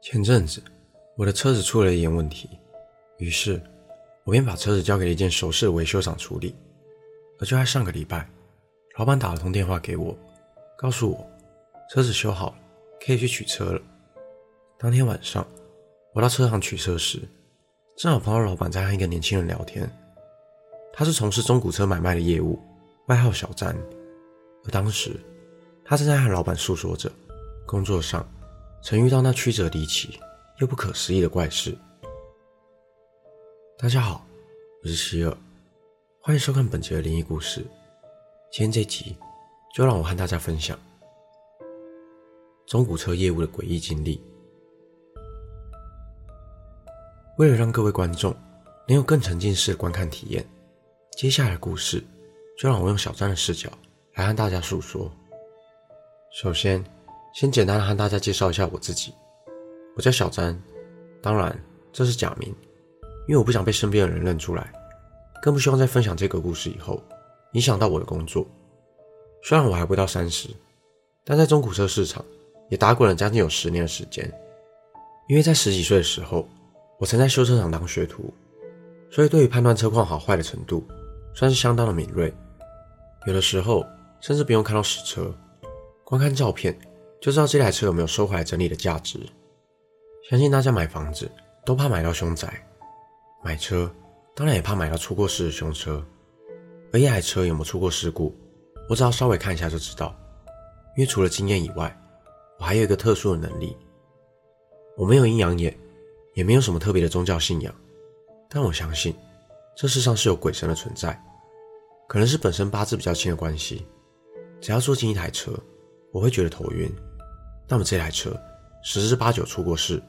前阵子，我的车子出了一点问题，于是我便把车子交给了一间熟饰维修厂处理。而就在上个礼拜，老板打了通电话给我，告诉我车子修好了，可以去取车了。当天晚上，我到车行取车时，正好碰到老板在和一个年轻人聊天。他是从事中古车买卖的业务，外号小詹。而当时，他正在和老板诉说着工作上。曾遇到那曲折离奇又不可思议的怪事。大家好，我是希尔，欢迎收看本节的灵异故事。今天这集就让我和大家分享中古车业务的诡异经历。为了让各位观众能有更沉浸式的观看体验，接下来的故事就让我用小张的视角来和大家诉说。首先。先简单的和大家介绍一下我自己，我叫小詹，当然这是假名，因为我不想被身边的人认出来，更不希望在分享这个故事以后影响到我的工作。虽然我还不到三十，但在中古车市场也打滚了将近有十年的时间。因为在十几岁的时候，我曾在修车厂当学徒，所以对于判断车况好坏的程度算是相当的敏锐。有的时候甚至不用看到实车，光看照片。就知道这台车有没有收回来整理的价值。相信大家买房子都怕买到凶宅，买车当然也怕买到出过事的凶车。而一台车有没有出过事故，我只要稍微看一下就知道。因为除了经验以外，我还有一个特殊的能力。我没有阴阳眼，也没有什么特别的宗教信仰，但我相信这世上是有鬼神的存在。可能是本身八字比较轻的关系，只要坐进一台车，我会觉得头晕。那么这台车十之八九出过事，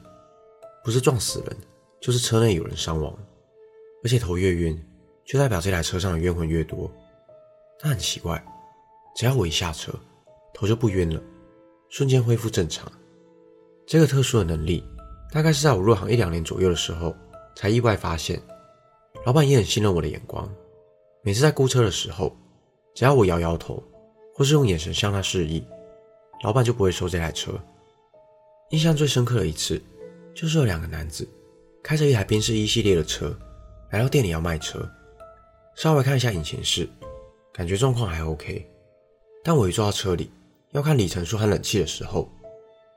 不是撞死人，就是车内有人伤亡，而且头越晕，就代表这台车上的冤魂越多。但很奇怪，只要我一下车，头就不晕了，瞬间恢复正常。这个特殊的能力，大概是在我入行一两年左右的时候才意外发现。老板也很信任我的眼光，每次在估车的时候，只要我摇摇头，或是用眼神向他示意。老板就不会收这台车。印象最深刻的一次，就是有两个男子开着一台宾士一系列的车来到店里要卖车。稍微看一下引擎室，感觉状况还 OK。但我一坐到车里要看里程数和冷气的时候，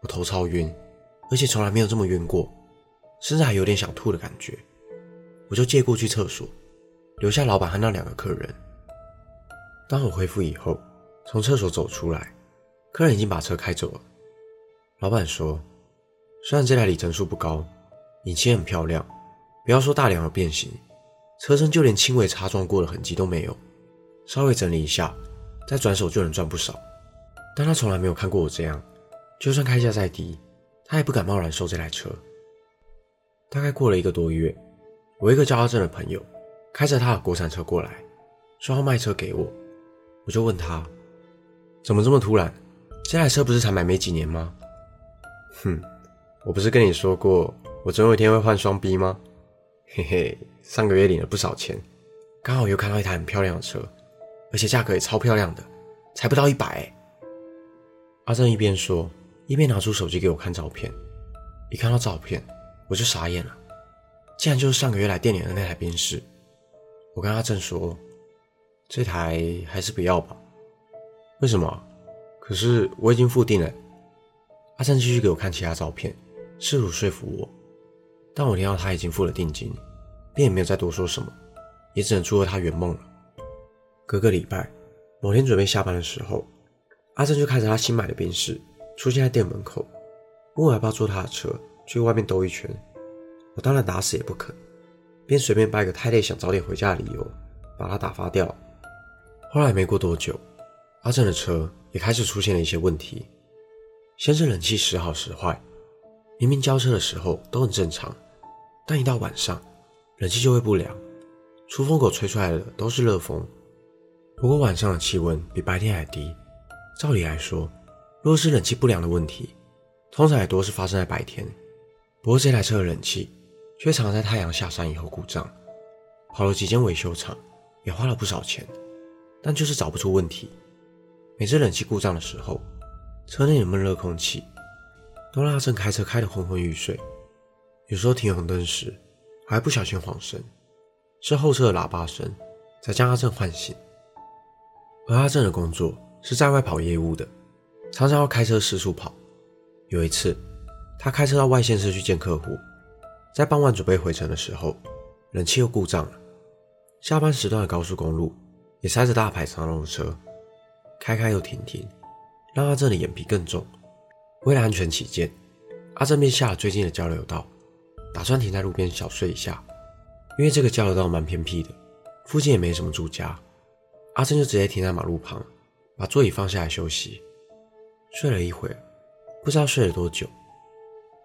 我头超晕，而且从来没有这么晕过，甚至还有点想吐的感觉。我就借过去厕所，留下老板和那两个客人。当我恢复以后，从厕所走出来。客人已经把车开走了。老板说：“虽然这台里程数不高，引擎很漂亮，不要说大梁有变形，车身就连轻微擦撞过的痕迹都没有。稍微整理一下，再转手就能赚不少。但他从来没有看过我这样，就算开价再低，他也不敢贸然收这台车。”大概过了一个多月，我一个叫阿正的朋友开着他的国产车过来，说要卖车给我。我就问他：“怎么这么突然？”这台车不是才买没几年吗？哼，我不是跟你说过，我总有一天会换双 B 吗？嘿嘿，上个月领了不少钱，刚好又看到一台很漂亮的车，而且价格也超漂亮的，才不到一百。阿正一边说，一边拿出手机给我看照片。一看到照片，我就傻眼了，竟然就是上个月来店里的那台宾士。我跟阿正说，这台还是不要吧？为什么？可是我已经付定了。阿正继续给我看其他照片，试图说服我。但我听到他已经付了定金，便也没有再多说什么，也只能祝贺他圆梦了。隔个礼拜，某天准备下班的时候，阿正就开着他新买的宾士出现在店门口，问我要不要坐他的车去外面兜一圈。我当然打死也不肯，便随便掰个太累想早点回家的理由，把他打发掉。后来没过多久，阿正的车。也开始出现了一些问题，先是冷气时好时坏，明明交车的时候都很正常，但一到晚上，冷气就会不良，出风口吹出来的都是热风。不过晚上的气温比白天还低，照理来说，若是冷气不良的问题，通常也多是发生在白天。不过这台车的冷气却常在太阳下山以后故障，跑了几间维修厂，也花了不少钱，但就是找不出问题。每次冷气故障的时候，车内的闷热空气都让阿正开车开得昏昏欲睡。有时候停红灯时，还不小心晃神，是后车的喇叭声才将阿正唤醒。而阿正的工作是在外跑业务的，常常要开车四处跑。有一次，他开车到外县市去见客户，在傍晚准备回程的时候，冷气又故障了。下班时段的高速公路也塞着大排长龙的车，开开又停停，让阿正的眼皮更重。为了安全起见，阿正便下了最近的交流道，打算停在路边小睡一下。因为这个交流道蛮偏僻的，附近也没什么住家，阿正就直接停在马路旁，把座椅放下来休息。睡了一会儿。不知道睡了多久，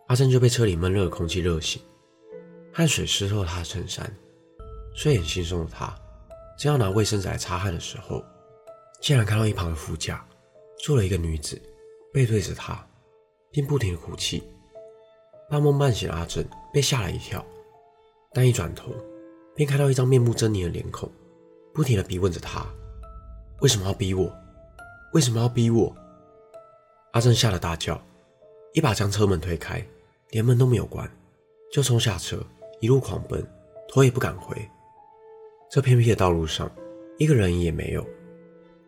阿正就被车里闷热的空气热醒，汗水湿透他的衬衫。睡眼惺忪的他，正要拿卫生纸来擦汗的时候，竟然看到一旁的副驾坐了一个女子，背对着他，并不停的哭泣。半梦半醒的阿正被吓了一跳，但一转头，便看到一张面目狰狞的脸孔，不停的逼问着他：“为什么要逼我？为什么要逼我？”阿正吓得大叫。一把将车门推开，连门都没有关，就冲下车，一路狂奔，头也不敢回。这偏僻的道路上，一个人影也没有。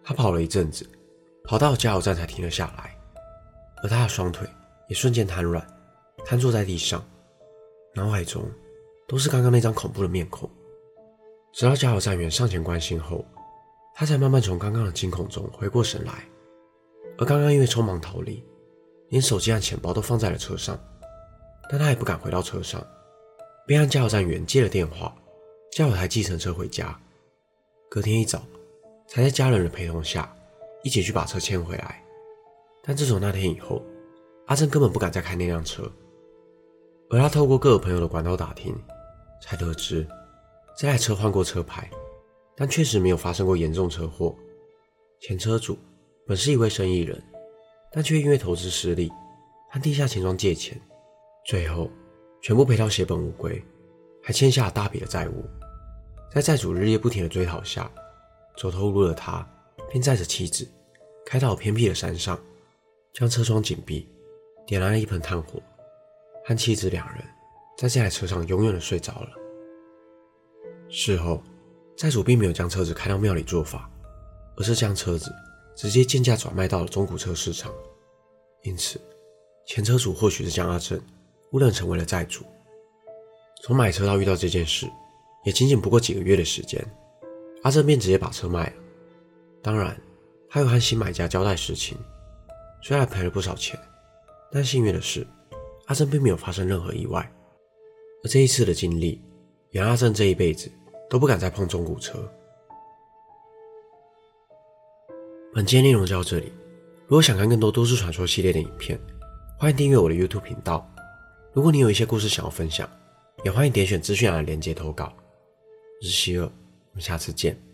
他跑了一阵子，跑到加油站才停了下来，而他的双腿也瞬间瘫软，瘫坐在地上，脑海中都是刚刚那张恐怖的面孔。直到加油站员上前关心后，他才慢慢从刚刚的惊恐中回过神来。而刚刚因为匆忙逃离。连手机和钱包都放在了车上，但他也不敢回到车上，便让加油站员接了电话，叫了台计程车回家。隔天一早，才在家人的陪同下，一起去把车牵回来。但自从那天以后，阿正根本不敢再开那辆车。而他透过各个朋友的管道打听，才得知这台车换过车牌，但确实没有发生过严重车祸。前车主本是一位生意人。但却因为投资失利，和地下钱庄借钱，最后全部赔到血本无归，还欠下了大笔的债务。在债主日夜不停的追讨下，走投无路的他便载着妻子开到偏僻的山上，将车窗紧闭，点燃了一盆炭火，和妻子两人在这台车上永远的睡着了。事后，债主并没有将车子开到庙里做法，而是将车子。直接贱价转卖到了中古车市场，因此前车主或许是将阿正误认成为了债主。从买车到遇到这件事，也仅仅不过几个月的时间，阿正便直接把车卖了。当然，他有和新买家交代实情，虽然赔了不少钱，但幸运的是，阿正并没有发生任何意外。而这一次的经历，也让阿正这一辈子都不敢再碰中古车。本期内容就到这里。如果想看更多都市传说系列的影片，欢迎订阅我的 YouTube 频道。如果你有一些故事想要分享，也欢迎点选资讯栏的链接投稿。我是希尔，我们下次见。